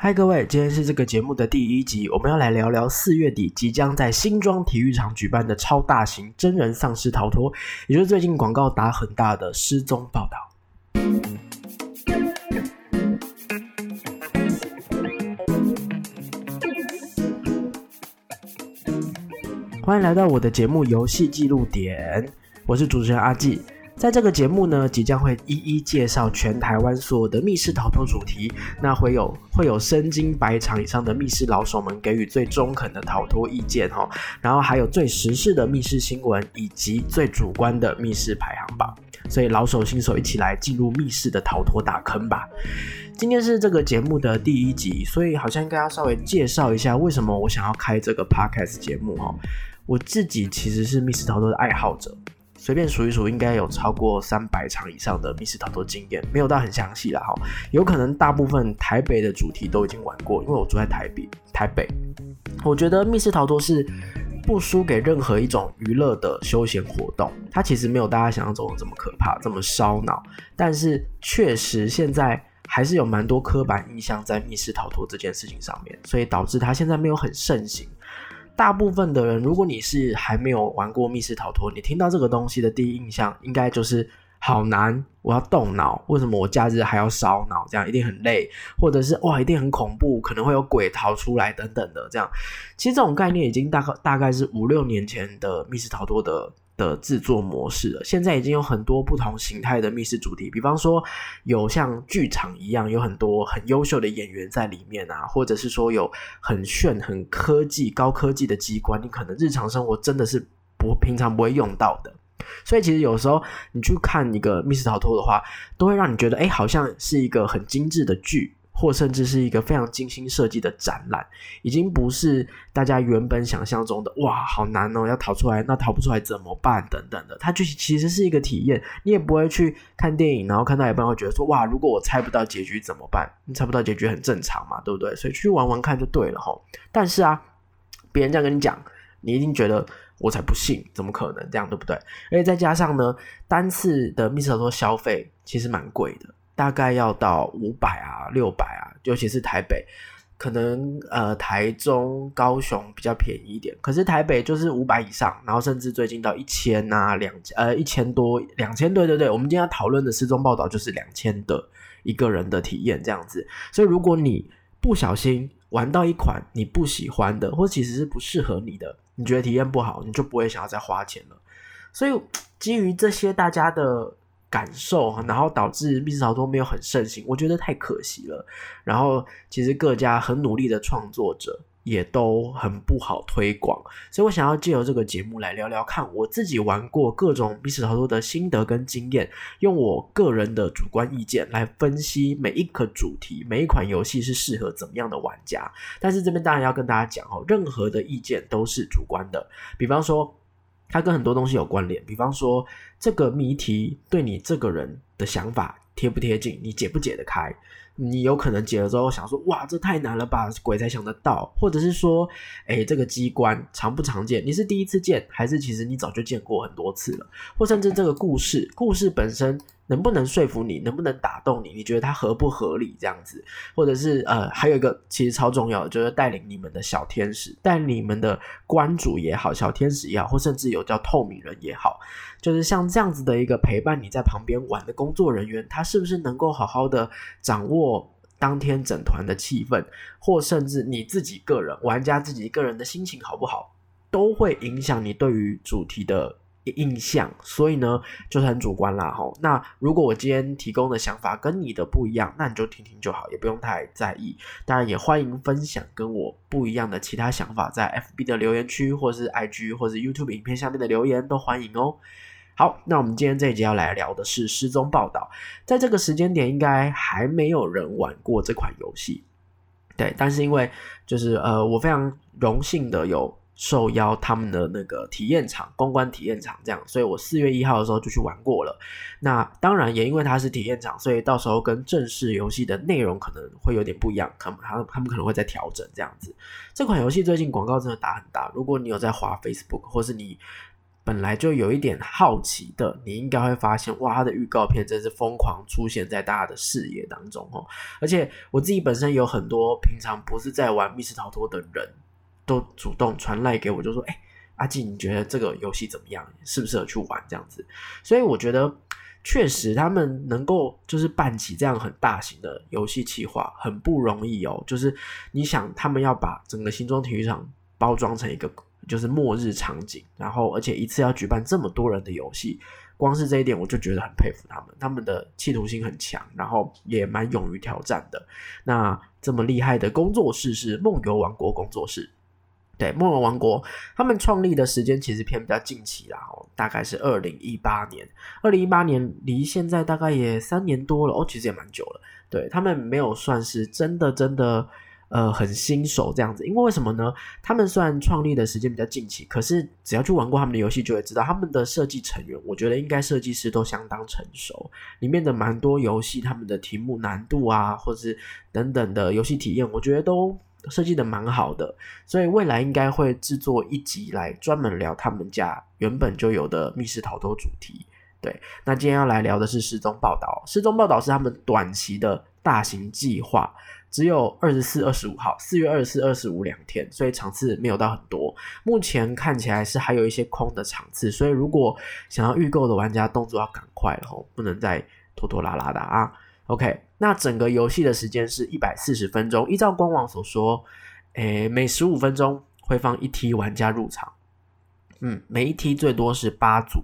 嗨，各位，今天是这个节目的第一集，我们要来聊聊四月底即将在新庄体育场举办的超大型真人丧尸逃脱，也就是最近广告打很大的失踪报道。欢迎来到我的节目《游戏记录点》，我是主持人阿纪。在这个节目呢，即将会一一介绍全台湾所有的密室逃脱主题。那会有会有身经百场以上的密室老手们给予最中肯的逃脱意见哈，然后还有最时事的密室新闻，以及最主观的密室排行榜。所以老手新手一起来进入密室的逃脱大坑吧。今天是这个节目的第一集，所以好像应该要稍微介绍一下为什么我想要开这个 podcast 节目哈。我自己其实是密室逃脱的爱好者。随便数一数，应该有超过三百场以上的密室逃脱经验，没有到很详细了哈。有可能大部分台北的主题都已经玩过，因为我住在台北。台北，我觉得密室逃脱是不输给任何一种娱乐的休闲活动。它其实没有大家想象中的这么可怕，这么烧脑。但是确实现在还是有蛮多刻板印象在密室逃脱这件事情上面，所以导致它现在没有很盛行。大部分的人，如果你是还没有玩过密室逃脱，你听到这个东西的第一印象，应该就是好难，我要动脑，为什么我假日还要烧脑？这样一定很累，或者是哇，一定很恐怖，可能会有鬼逃出来等等的。这样，其实这种概念已经大概大概是五六年前的密室逃脱的。的制作模式了，现在已经有很多不同形态的密室主题，比方说有像剧场一样，有很多很优秀的演员在里面啊，或者是说有很炫、很科技、高科技的机关，你可能日常生活真的是不平常不会用到的。所以其实有时候你去看一个密室逃脱的话，都会让你觉得，哎，好像是一个很精致的剧。或甚至是一个非常精心设计的展览，已经不是大家原本想象中的哇，好难哦，要逃出来，那逃不出来怎么办？等等的，它就其实是一个体验。你也不会去看电影，然后看到一半会觉得说哇，如果我猜不到结局怎么办？你猜不到结局很正常嘛，对不对？所以去玩玩看就对了哈。但是啊，别人这样跟你讲，你一定觉得我才不信，怎么可能这样，对不对？而且再加上呢，单次的密室逃脱消费其实蛮贵的。大概要到五百啊，六百啊，尤其是台北，可能呃台中、高雄比较便宜一点，可是台北就是五百以上，然后甚至最近到一千啊，两呃一千多、两千，对对对，我们今天要讨论的失踪报道就是两千的一个人的体验这样子，所以如果你不小心玩到一款你不喜欢的，或其实是不适合你的，你觉得体验不好，你就不会想要再花钱了。所以基于这些大家的。感受，然后导致密室逃脱没有很盛行，我觉得太可惜了。然后其实各家很努力的创作者也都很不好推广，所以我想要借由这个节目来聊聊看我自己玩过各种密室逃脱的心得跟经验，用我个人的主观意见来分析每一个主题、每一款游戏是适合怎么样的玩家。但是这边当然要跟大家讲哦，任何的意见都是主观的，比方说。它跟很多东西有关联，比方说这个谜题对你这个人的想法贴不贴近，你解不解得开？你有可能解了之后想说，哇，这太难了吧，鬼才想得到，或者是说，哎，这个机关常不常见？你是第一次见，还是其实你早就见过很多次了？或甚至这个故事，故事本身。能不能说服你？能不能打动你？你觉得它合不合理？这样子，或者是呃，还有一个其实超重要的，就是带领你们的小天使，带你们的关主也好，小天使也好，或甚至有叫透明人也好，就是像这样子的一个陪伴你在旁边玩的工作人员，他是不是能够好好的掌握当天整团的气氛，或甚至你自己个人玩家自己个人的心情好不好，都会影响你对于主题的。印象，所以呢，就是很主观啦，吼。那如果我今天提供的想法跟你的不一样，那你就听听就好，也不用太在意。当然，也欢迎分享跟我不一样的其他想法，在 FB 的留言区，或是 IG，或是 YouTube 影片下面的留言都欢迎哦。好，那我们今天这一集要来聊的是失踪报道。在这个时间点，应该还没有人玩过这款游戏，对。但是因为就是呃，我非常荣幸的有。受邀他们的那个体验场公关体验场这样，所以我四月一号的时候就去玩过了。那当然也因为它是体验场，所以到时候跟正式游戏的内容可能会有点不一样，可能他他们可能会在调整这样子。这款游戏最近广告真的打很大，如果你有在滑 Facebook 或是你本来就有一点好奇的，你应该会发现，哇，它的预告片真是疯狂出现在大家的视野当中哦。而且我自己本身有很多平常不是在玩密室逃脱的人，都主动传来给我，就说：“哎，阿纪，你觉得这个游戏怎么样？适不适合去玩？”这样子。所以我觉得，确实他们能够就是办起这样很大型的游戏企划，很不容易哦。就是你想，他们要把整个新庄体育场包装成一个。就是末日场景，然后而且一次要举办这么多人的游戏，光是这一点我就觉得很佩服他们，他们的企图心很强，然后也蛮勇于挑战的。那这么厉害的工作室是梦游王国工作室，对，梦游王国他们创立的时间其实偏比较近期啦，哦，大概是二零一八年，二零一八年离现在大概也三年多了，哦，其实也蛮久了。对他们没有算是真的真的。呃，很新手这样子，因为为什么呢？他们虽然创立的时间比较近期，可是只要去玩过他们的游戏，就会知道他们的设计成员，我觉得应该设计师都相当成熟。里面的蛮多游戏，他们的题目难度啊，或者是等等的游戏体验，我觉得都设计的蛮好的。所以未来应该会制作一集来专门聊他们家原本就有的密室逃脱主题。对，那今天要来聊的是失踪报道。失踪报道是他们短期的大型计划。只有二十四、二十五号，四月二十四、二十五两天，所以场次没有到很多。目前看起来是还有一些空的场次，所以如果想要预购的玩家，动作要赶快了哦，不能再拖拖拉拉的啊。OK，那整个游戏的时间是一百四十分钟，依照官网所说，诶，每十五分钟会放一梯玩家入场，嗯，每一梯最多是八组。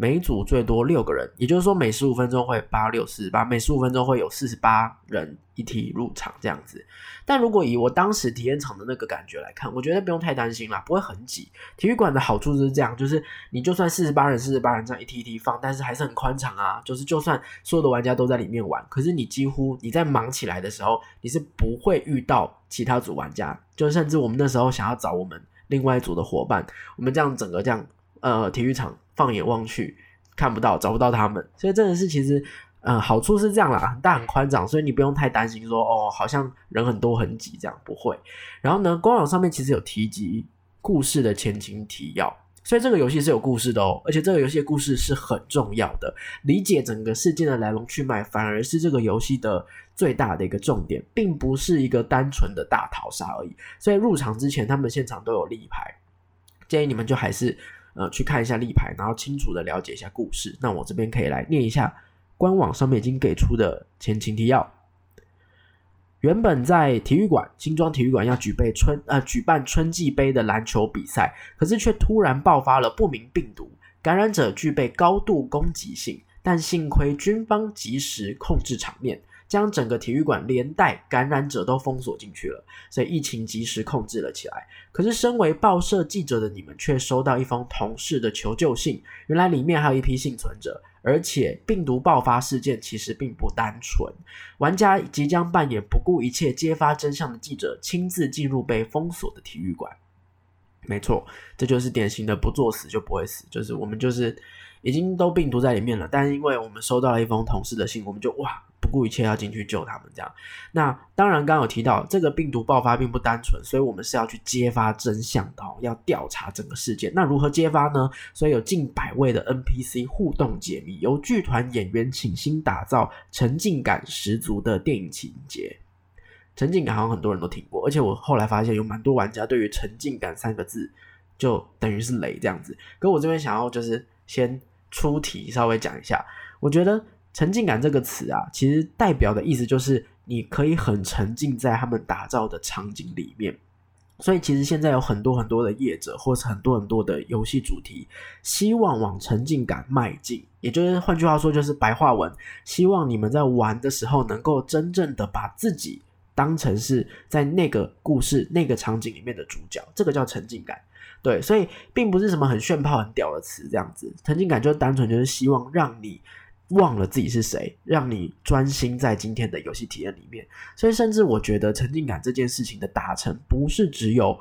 每组最多六个人，也就是说每十五分钟会八六四十八，每十五分钟会有四十八人一体入场这样子。但如果以我当时体验场的那个感觉来看，我觉得不用太担心啦，不会很挤。体育馆的好处就是这样，就是你就算四十八人、四十八人这样一梯一梯放，但是还是很宽敞啊。就是就算所有的玩家都在里面玩，可是你几乎你在忙起来的时候，你是不会遇到其他组玩家。就甚至我们那时候想要找我们另外一组的伙伴，我们这样整个这样呃体育场。放眼望去，看不到，找不到他们，所以真的是其实，呃，好处是这样啦，很大很宽敞，所以你不用太担心说，哦，好像人很多很挤这样，不会。然后呢，官网上面其实有提及故事的前情提要，所以这个游戏是有故事的哦，而且这个游戏的故事是很重要的，理解整个事件的来龙去脉，反而是这个游戏的最大的一个重点，并不是一个单纯的大逃杀而已。所以入场之前，他们现场都有立牌，建议你们就还是。呃，去看一下立牌，然后清楚的了解一下故事。那我这边可以来念一下官网上面已经给出的前情提要。原本在体育馆新庄体育馆要举备春呃举办春季杯的篮球比赛，可是却突然爆发了不明病毒，感染者具备高度攻击性，但幸亏军方及时控制场面。将整个体育馆连带感染者都封锁进去了，所以疫情及时控制了起来。可是，身为报社记者的你们却收到一封同事的求救信，原来里面还有一批幸存者，而且病毒爆发事件其实并不单纯。玩家即将扮演不顾一切揭发真相的记者，亲自进入被封锁的体育馆。没错，这就是典型的不作死就不会死，就是我们就是已经都病毒在里面了，但是因为我们收到了一封同事的信，我们就哇。不顾一切要进去救他们，这样。那当然，刚刚有提到这个病毒爆发并不单纯，所以我们是要去揭发真相的，哦要调查整个事件。那如何揭发呢？所以有近百位的 NPC 互动解密，由剧团演员倾心打造，沉浸感十足的电影情节。沉浸感好像很多人都听过，而且我后来发现有蛮多玩家对于沉浸感三个字就等于是雷这样子。可我这边想要就是先出题，稍微讲一下，我觉得。沉浸感这个词啊，其实代表的意思就是你可以很沉浸在他们打造的场景里面。所以，其实现在有很多很多的业者，或是很多很多的游戏主题，希望往沉浸感迈进。也就是换句话说，就是白话文，希望你们在玩的时候，能够真正的把自己当成是在那个故事、那个场景里面的主角。这个叫沉浸感。对，所以并不是什么很炫炮、很屌的词，这样子。沉浸感就单纯就是希望让你。忘了自己是谁，让你专心在今天的游戏体验里面。所以，甚至我觉得沉浸感这件事情的达成，不是只有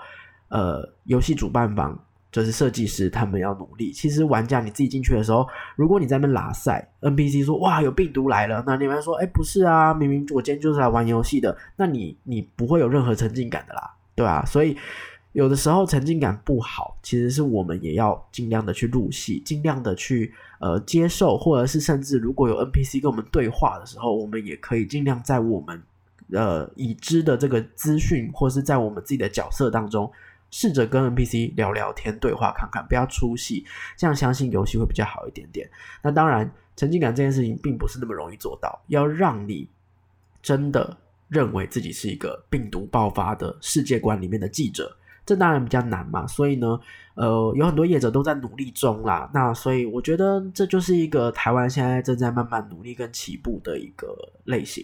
呃游戏主办方，就是设计师他们要努力。其实，玩家你自己进去的时候，如果你在那拉赛，NPC 说哇有病毒来了，那你们说哎不是啊，明明我今天就是来玩游戏的，那你你不会有任何沉浸感的啦，对吧？所以。有的时候沉浸感不好，其实是我们也要尽量的去入戏，尽量的去呃接受，或者是甚至如果有 NPC 跟我们对话的时候，我们也可以尽量在我们呃已知的这个资讯，或是在我们自己的角色当中，试着跟 NPC 聊聊天、对话看看，不要出戏，这样相信游戏会比较好一点点。那当然，沉浸感这件事情并不是那么容易做到，要让你真的认为自己是一个病毒爆发的世界观里面的记者。这当然比较难嘛，所以呢，呃，有很多业者都在努力中啦。那所以我觉得这就是一个台湾现在正在慢慢努力跟起步的一个类型。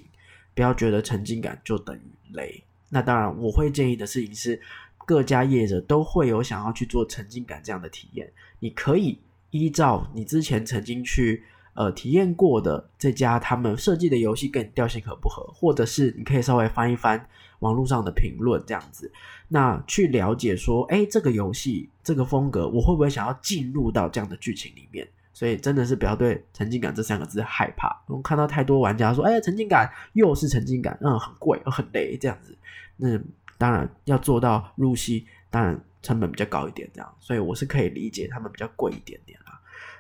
不要觉得沉浸感就等于雷。那当然，我会建议的事情是，各家业者都会有想要去做沉浸感这样的体验。你可以依照你之前曾经去。呃，体验过的这家他们设计的游戏跟你调性合不合，或者是你可以稍微翻一翻网络上的评论这样子，那去了解说，哎，这个游戏这个风格，我会不会想要进入到这样的剧情里面？所以真的是不要对沉浸感这三个字害怕。我看到太多玩家说，哎，沉浸感又是沉浸感，嗯，很贵，很雷这样子。那当然要做到入戏，当然成本比较高一点，这样，所以我是可以理解他们比较贵一点点啦。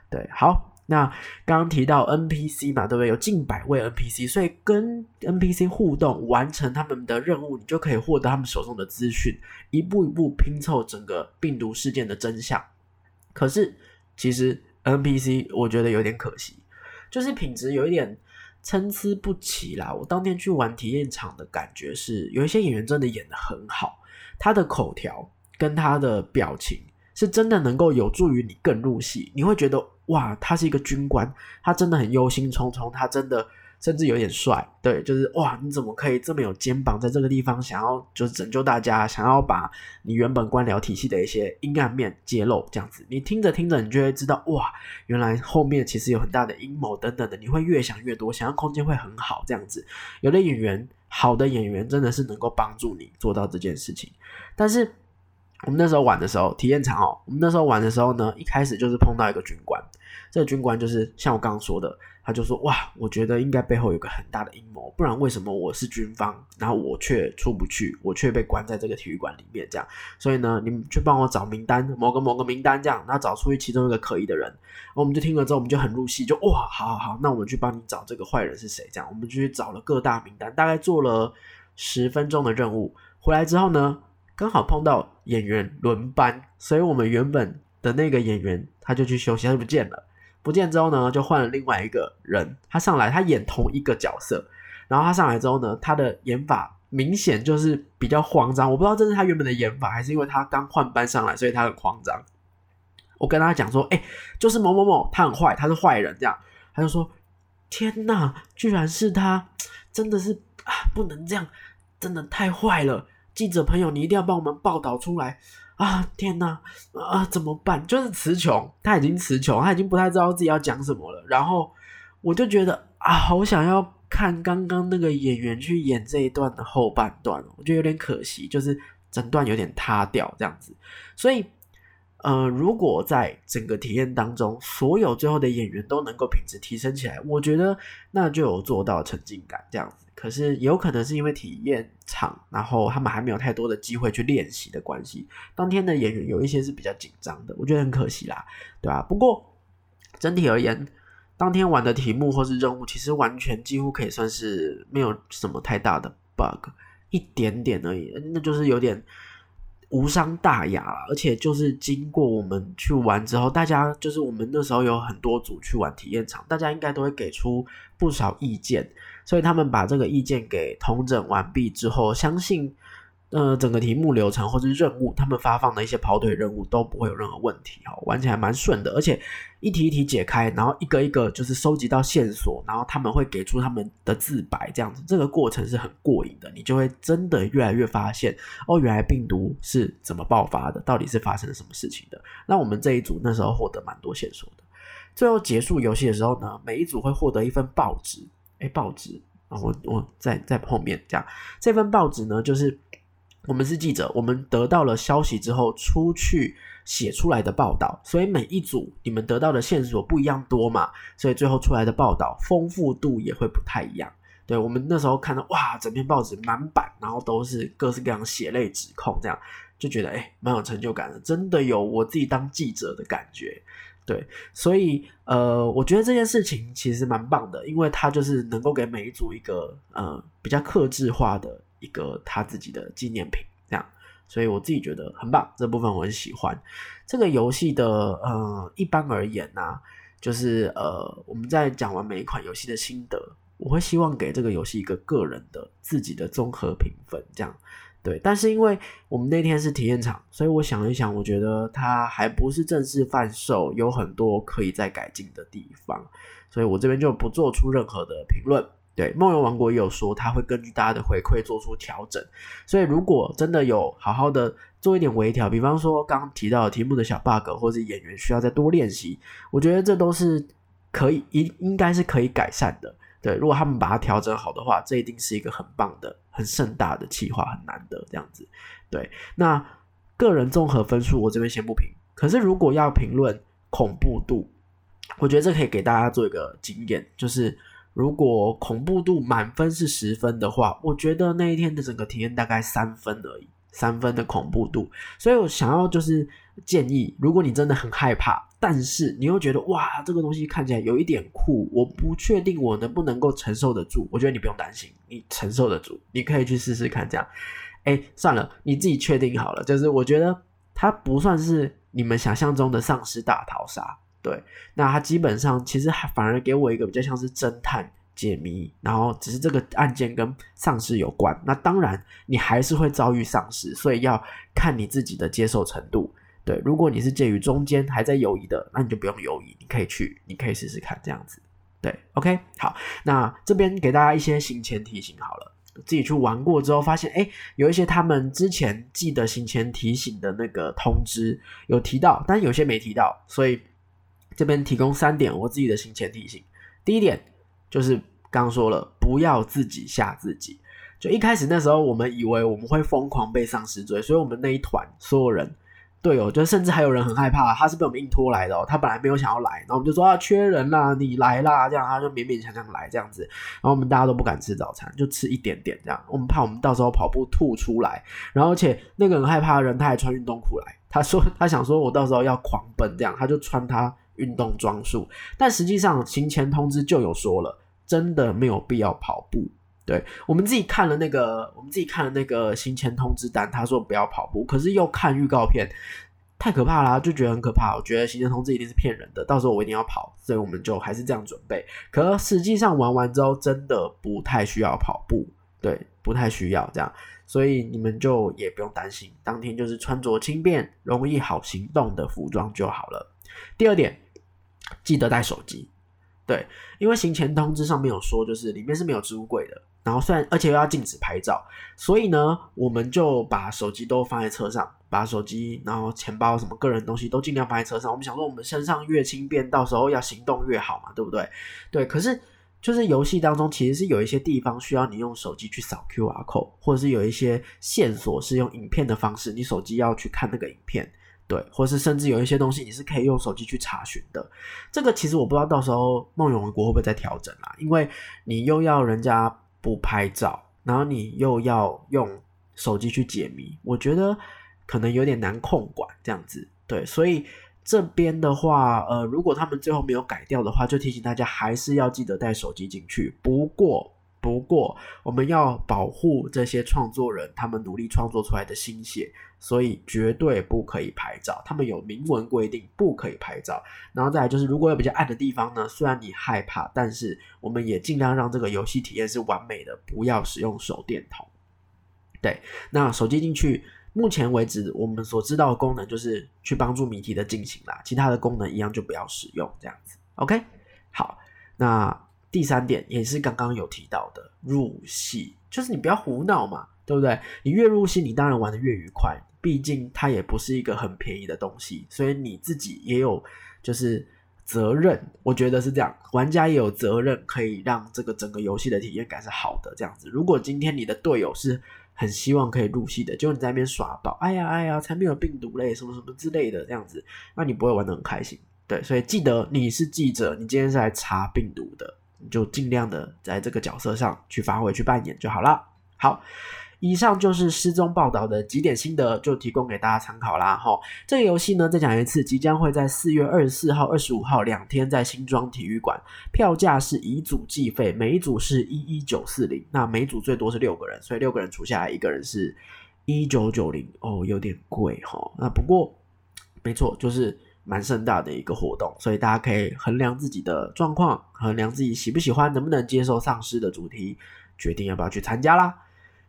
对，好。那刚刚提到 NPC 嘛，对不对？有近百位 NPC，所以跟 NPC 互动，完成他们的任务，你就可以获得他们手中的资讯，一步一步拼凑整个病毒事件的真相。可是，其实 NPC 我觉得有点可惜，就是品质有一点参差不齐啦。我当天去玩体验场的感觉是，有一些演员真的演的很好，他的口条跟他的表情是真的能够有助于你更入戏，你会觉得。哇，他是一个军官，他真的很忧心忡忡，他真的甚至有点帅，对，就是哇，你怎么可以这么有肩膀，在这个地方想要就是拯救大家，想要把你原本官僚体系的一些阴暗面揭露，这样子，你听着听着，你就会知道，哇，原来后面其实有很大的阴谋等等的，你会越想越多，想象空间会很好，这样子，有的演员，好的演员真的是能够帮助你做到这件事情，但是。我们那时候玩的时候，体验场哦，我们那时候玩的时候呢，一开始就是碰到一个军官，这个军官就是像我刚刚说的，他就说哇，我觉得应该背后有个很大的阴谋，不然为什么我是军方，然后我却出不去，我却被关在这个体育馆里面这样，所以呢，你们去帮我找名单，某个某个名单这样，然后找出其中一个可疑的人，我们就听了之后，我们就很入戏，就哇，好好好，那我们去帮你找这个坏人是谁，这样，我们就去找了各大名单，大概做了十分钟的任务，回来之后呢。刚好碰到演员轮班，所以我们原本的那个演员他就去休息，他就不见了。不见之后呢，就换了另外一个人，他上来，他演同一个角色。然后他上来之后呢，他的演法明显就是比较慌张。我不知道这是他原本的演法，还是因为他刚换班上来，所以他很慌张。我跟他讲说：“哎，就是某某某，他很坏，他是坏人。”这样，他就说：“天哪，居然是他！真的是啊，不能这样，真的太坏了。”记者朋友，你一定要帮我们报道出来啊！天哪，啊，怎么办？就是词穷，他已经词穷，他已经不太知道自己要讲什么了。然后我就觉得啊，好想要看刚刚那个演员去演这一段的后半段，我觉得有点可惜，就是整段有点塌掉这样子。所以，呃，如果在整个体验当中，所有最后的演员都能够品质提升起来，我觉得那就有做到沉浸感这样子。可是有可能是因为体验场，然后他们还没有太多的机会去练习的关系。当天的演员有一些是比较紧张的，我觉得很可惜啦，对吧？不过整体而言，当天玩的题目或是任务，其实完全几乎可以算是没有什么太大的 bug，一点点而已，那就是有点。无伤大雅而且就是经过我们去玩之后，大家就是我们那时候有很多组去玩体验场，大家应该都会给出不少意见，所以他们把这个意见给统整完毕之后，相信。呃，整个题目流程或者任务，他们发放的一些跑腿任务都不会有任何问题哈，玩起来蛮顺的，而且一题一题解开，然后一个一个就是收集到线索，然后他们会给出他们的自白，这样子，这个过程是很过瘾的，你就会真的越来越发现，哦，原来病毒是怎么爆发的，到底是发生了什么事情的。那我们这一组那时候获得蛮多线索的，最后结束游戏的时候呢，每一组会获得一份报纸，哎，报纸啊，我我在在后面这样，这份报纸呢就是。我们是记者，我们得到了消息之后出去写出来的报道，所以每一组你们得到的线索不一样多嘛，所以最后出来的报道丰富度也会不太一样。对我们那时候看到哇，整篇报纸满版，然后都是各式各样血泪指控，这样就觉得哎，蛮有成就感的，真的有我自己当记者的感觉。对，所以呃，我觉得这件事情其实蛮棒的，因为它就是能够给每一组一个呃比较克制化的一个他自己的纪念品，这样，所以我自己觉得很棒，这部分我很喜欢。这个游戏的呃，一般而言呢，就是呃，我们在讲完每一款游戏的心得，我会希望给这个游戏一个个人的自己的综合评分，这样。对，但是因为我们那天是体验场，所以我想一想，我觉得它还不是正式贩售，有很多可以再改进的地方，所以我这边就不做出任何的评论。对，梦游王国也有说，他会根据大家的回馈做出调整，所以如果真的有好好的做一点微调，比方说刚刚提到的题目的小 bug，或是演员需要再多练习，我觉得这都是可以应应该是可以改善的。对，如果他们把它调整好的话，这一定是一个很棒的、很盛大的企划，很难得这样子。对，那个人综合分数我这边先不评，可是如果要评论恐怖度，我觉得这可以给大家做一个经验，就是如果恐怖度满分是十分的话，我觉得那一天的整个体验大概三分而已。三分的恐怖度，所以我想要就是建议，如果你真的很害怕，但是你又觉得哇，这个东西看起来有一点酷，我不确定我能不能够承受得住，我觉得你不用担心，你承受得住，你可以去试试看。这样，哎，算了，你自己确定好了。就是我觉得它不算是你们想象中的丧尸大逃杀，对，那他基本上其实还反而给我一个比较像是侦探。解谜，然后只是这个案件跟丧尸有关，那当然你还是会遭遇丧尸，所以要看你自己的接受程度。对，如果你是介于中间还在犹疑的，那你就不用犹豫，你可以去，你可以试试看这样子。对，OK，好，那这边给大家一些行前提醒好了，自己去玩过之后发现，哎，有一些他们之前记得行前提醒的那个通知有提到，但有些没提到，所以这边提供三点我自己的行前提醒。第一点。就是刚说了，不要自己吓自己。就一开始那时候，我们以为我们会疯狂被丧尸追，所以我们那一团所有人队友，就甚至还有人很害怕，他是被我们硬拖来的哦。他本来没有想要来，然后我们就说啊，缺人啦，你来啦，这样他就勉勉强强来这样子。然后我们大家都不敢吃早餐，就吃一点点这样。我们怕我们到时候跑步吐出来，然后而且那个人害怕的人，他还穿运动裤来，他说他想说我到时候要狂奔这样，他就穿他。运动装束，但实际上行前通知就有说了，真的没有必要跑步。对我们自己看了那个，我们自己看了那个行前通知单，他说不要跑步，可是又看预告片，太可怕啦，就觉得很可怕。我觉得行前通知一定是骗人的，到时候我一定要跑，所以我们就还是这样准备。可实际上玩完之后，真的不太需要跑步，对，不太需要这样，所以你们就也不用担心，当天就是穿着轻便、容易好行动的服装就好了。第二点。记得带手机，对，因为行前通知上面有说，就是里面是没有置物柜的。然后虽然而且又要禁止拍照，所以呢，我们就把手机都放在车上，把手机、然后钱包什么个人东西都尽量放在车上。我们想说，我们身上越轻便，到时候要行动越好嘛，对不对？对，可是就是游戏当中其实是有一些地方需要你用手机去扫 QR code，或者是有一些线索是用影片的方式，你手机要去看那个影片。对，或是甚至有一些东西你是可以用手机去查询的。这个其实我不知道到时候梦永国会不会再调整啦，因为你又要人家不拍照，然后你又要用手机去解谜，我觉得可能有点难控管这样子。对，所以这边的话，呃，如果他们最后没有改掉的话，就提醒大家还是要记得带手机进去。不过，不过我们要保护这些创作人，他们努力创作出来的心血。所以绝对不可以拍照，他们有明文规定不可以拍照。然后再来就是，如果有比较暗的地方呢，虽然你害怕，但是我们也尽量让这个游戏体验是完美的，不要使用手电筒。对，那手机进去，目前为止我们所知道的功能就是去帮助谜题的进行啦，其他的功能一样就不要使用这样子。OK，好，那第三点也是刚刚有提到的，入戏就是你不要胡闹嘛，对不对？你越入戏，你当然玩的越愉快。毕竟它也不是一个很便宜的东西，所以你自己也有就是责任，我觉得是这样，玩家也有责任可以让这个整个游戏的体验感是好的。这样子，如果今天你的队友是很希望可以入戏的，结果你在那边耍宝，哎呀哎呀，才没有病毒类什么什么之类的这样子，那你不会玩的很开心。对，所以记得你是记者，你今天是来查病毒的，你就尽量的在这个角色上去发挥去扮演就好了。好。以上就是失踪报道的几点心得，就提供给大家参考啦。哈，这个游戏呢，再讲一次，即将会在四月二十四号、二十五号两天在新庄体育馆，票价是以组计费，每一组是一一九四零，那每组最多是六个人，所以六个人除下来，一个人是一九九零，哦，有点贵哈。那不过没错，就是蛮盛大的一个活动，所以大家可以衡量自己的状况，衡量自己喜不喜欢，能不能接受丧尸的主题，决定要不要去参加啦。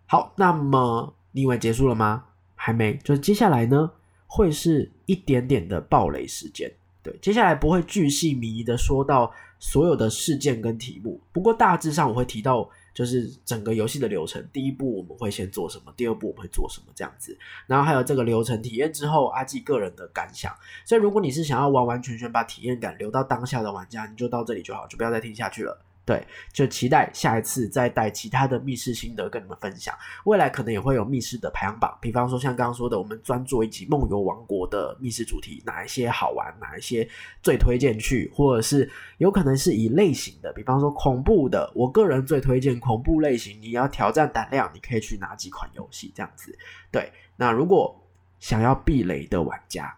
好，那么你以为结束了吗？还没，就是接下来呢，会是一点点的暴雷时间。对，接下来不会巨细靡遗的说到所有的事件跟题目，不过大致上我会提到，就是整个游戏的流程。第一步我们会先做什么，第二步我们会做什么这样子，然后还有这个流程体验之后，阿纪个人的感想。所以如果你是想要完完全全把体验感留到当下的玩家，你就到这里就好，就不要再听下去了。对，就期待下一次再带其他的密室心得跟你们分享。未来可能也会有密室的排行榜，比方说像刚刚说的，我们专做一集梦游王国的密室主题，哪一些好玩，哪一些最推荐去，或者是有可能是以类型的，比方说恐怖的，我个人最推荐恐怖类型。你要挑战胆量，你可以去哪几款游戏这样子。对，那如果想要避雷的玩家，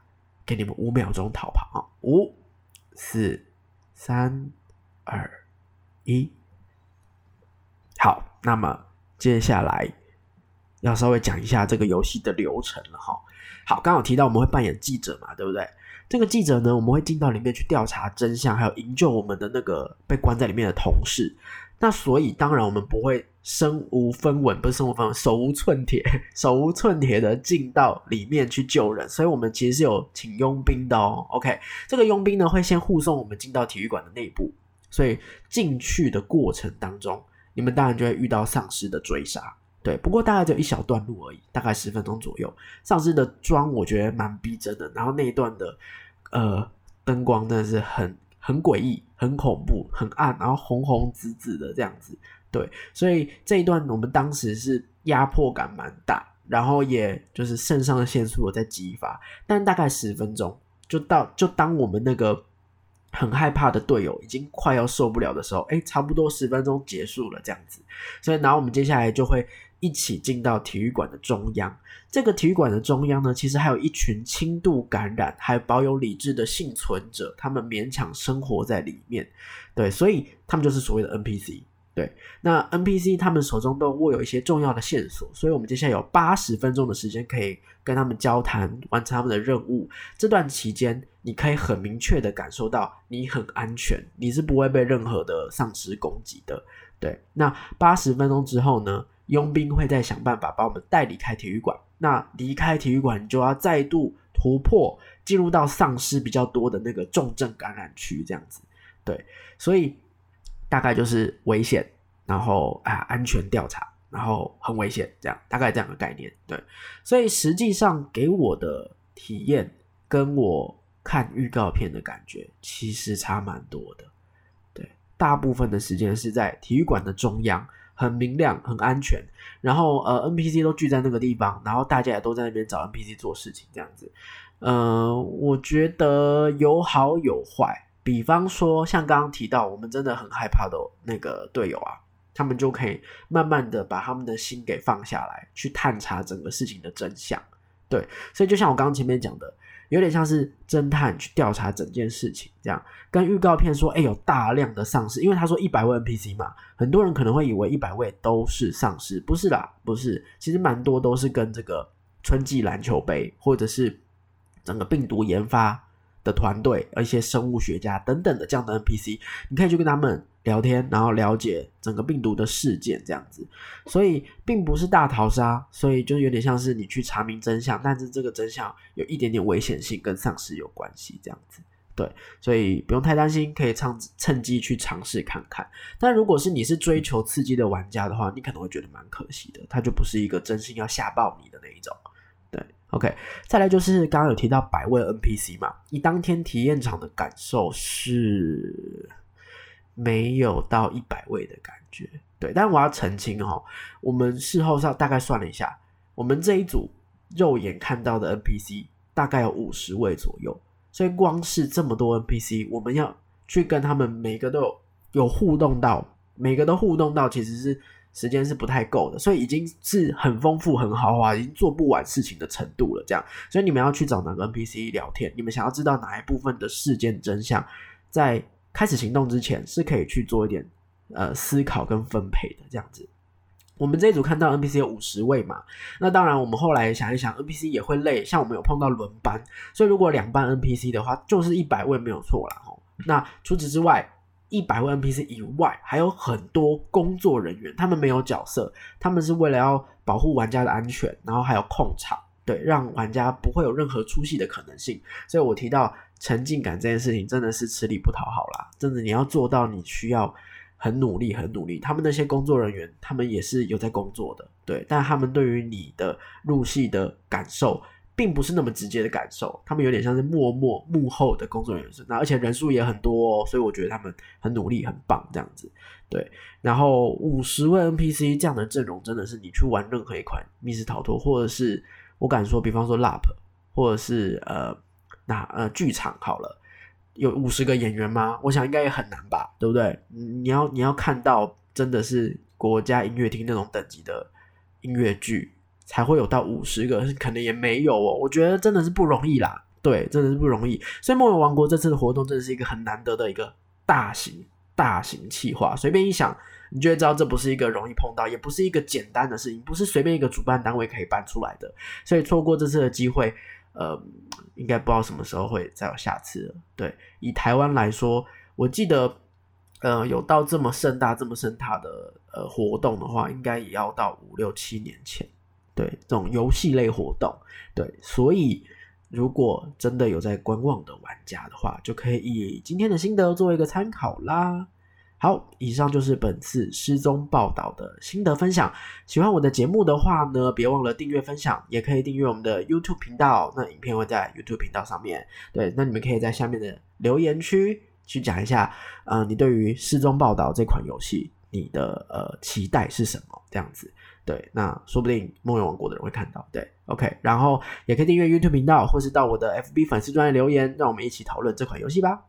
给你们五秒钟逃跑啊！五、四、三、二。一好，那么接下来要稍微讲一下这个游戏的流程了哈。好，刚好提到我们会扮演记者嘛，对不对？这个记者呢，我们会进到里面去调查真相，还有营救我们的那个被关在里面的同事。那所以当然我们不会身无分文，不是身无分文，手无寸铁，手无寸铁的进到里面去救人。所以我们其实是有请佣兵的哦。OK，这个佣兵呢会先护送我们进到体育馆的内部。所以进去的过程当中，你们当然就会遇到丧尸的追杀，对。不过大概就一小段路而已，大概十分钟左右。丧尸的妆我觉得蛮逼真的，然后那一段的呃灯光真的是很很诡异、很恐怖、很暗，然后红红紫紫的这样子，对。所以这一段我们当时是压迫感蛮大，然后也就是肾上的腺素在激发，但大概十分钟就到，就当我们那个。很害怕的队友已经快要受不了的时候，哎，差不多十分钟结束了这样子，所以然后我们接下来就会一起进到体育馆的中央。这个体育馆的中央呢，其实还有一群轻度感染还保有理智的幸存者，他们勉强生活在里面。对，所以他们就是所谓的 NPC。对，那 NPC 他们手中都握有一些重要的线索，所以我们接下来有八十分钟的时间可以跟他们交谈，完成他们的任务。这段期间，你可以很明确的感受到你很安全，你是不会被任何的丧尸攻击的。对，那八十分钟之后呢，佣兵会再想办法把我们带离开体育馆。那离开体育馆，你就要再度突破，进入到丧尸比较多的那个重症感染区，这样子。对，所以。大概就是危险，然后啊安全调查，然后很危险，这样大概这样的概念。对，所以实际上给我的体验跟我看预告片的感觉其实差蛮多的。对，大部分的时间是在体育馆的中央，很明亮，很安全，然后呃 NPC 都聚在那个地方，然后大家也都在那边找 NPC 做事情，这样子。嗯，我觉得有好有坏。比方说，像刚刚提到，我们真的很害怕的那个队友啊，他们就可以慢慢的把他们的心给放下来，去探查整个事情的真相。对，所以就像我刚刚前面讲的，有点像是侦探去调查整件事情这样。跟预告片说，哎，有大量的丧尸，因为他说一百位 NPC 嘛，很多人可能会以为一百位都是丧尸，不是啦，不是，其实蛮多都是跟这个春季篮球杯或者是整个病毒研发。的团队，而一些生物学家等等的这样的 NPC，你可以去跟他们聊天，然后了解整个病毒的事件这样子。所以并不是大逃杀，所以就有点像是你去查明真相，但是这个真相有一点点危险性，跟丧尸有关系这样子。对，所以不用太担心，可以趁趁机去尝试看看。但如果是你是追求刺激的玩家的话，你可能会觉得蛮可惜的，它就不是一个真心要吓爆你的那一种。对 OK，再来就是刚刚有提到百位 NPC 嘛，你当天体验场的感受是没有到一百位的感觉，对。但我要澄清哈，我们事后上大概算了一下，我们这一组肉眼看到的 NPC 大概有五十位左右，所以光是这么多 NPC，我们要去跟他们每个都有有互动到，每个都互动到，其实是时间是不太够的，所以已经是很丰富、很豪华，已经做不完事情的程度了。这样，所以你们要去找哪个 NPC 聊天，你们想要知道哪一部分的事件真相，在开始行动之前是可以去做一点呃思考跟分配的。这样子，我们这一组看到 NPC 有五十位嘛，那当然我们后来想一想，NPC 也会累，像我们有碰到轮班，所以如果两班 NPC 的话，就是一百位没有错啦。那除此之外，一百位 NPC 以外，还有很多工作人员，他们没有角色，他们是为了要保护玩家的安全，然后还有控场，对，让玩家不会有任何出戏的可能性。所以我提到沉浸感这件事情，真的是吃力不讨好啦，真的你要做到，你需要很努力，很努力。他们那些工作人员，他们也是有在工作的，对，但他们对于你的入戏的感受。并不是那么直接的感受，他们有点像是默默幕后的工作人员，那而且人数也很多，哦，所以我觉得他们很努力，很棒这样子。对，然后五十位 NPC 这样的阵容，真的是你去玩任何一款密室逃脱，或者是我敢说，比方说 LAP，或者是呃那呃剧场好了，有五十个演员吗？我想应该也很难吧，对不对？你要你要看到真的是国家音乐厅那种等级的音乐剧。才会有到五十个，可能也没有哦。我觉得真的是不容易啦，对，真的是不容易。所以梦游王国这次的活动真的是一个很难得的一个大型大型企划。随便一想，你就会知道这不是一个容易碰到，也不是一个简单的事情，不是随便一个主办单位可以办出来的。所以错过这次的机会，呃，应该不知道什么时候会再有下次了。对，以台湾来说，我记得，呃，有到这么盛大、这么盛大的呃活动的话，应该也要到五六七年前。对这种游戏类活动，对，所以如果真的有在观望的玩家的话，就可以以今天的心得作为一个参考啦。好，以上就是本次失踪报道的心得分享。喜欢我的节目的话呢，别忘了订阅分享，也可以订阅我们的 YouTube 频道。那影片会在 YouTube 频道上面。对，那你们可以在下面的留言区去讲一下，呃，你对于失踪报道这款游戏，你的呃期待是什么？这样子。对，那说不定梦游王国的人会看到。对，OK，然后也可以订阅 YouTube 频道，或是到我的 FB 粉丝专页留言，让我们一起讨论这款游戏吧。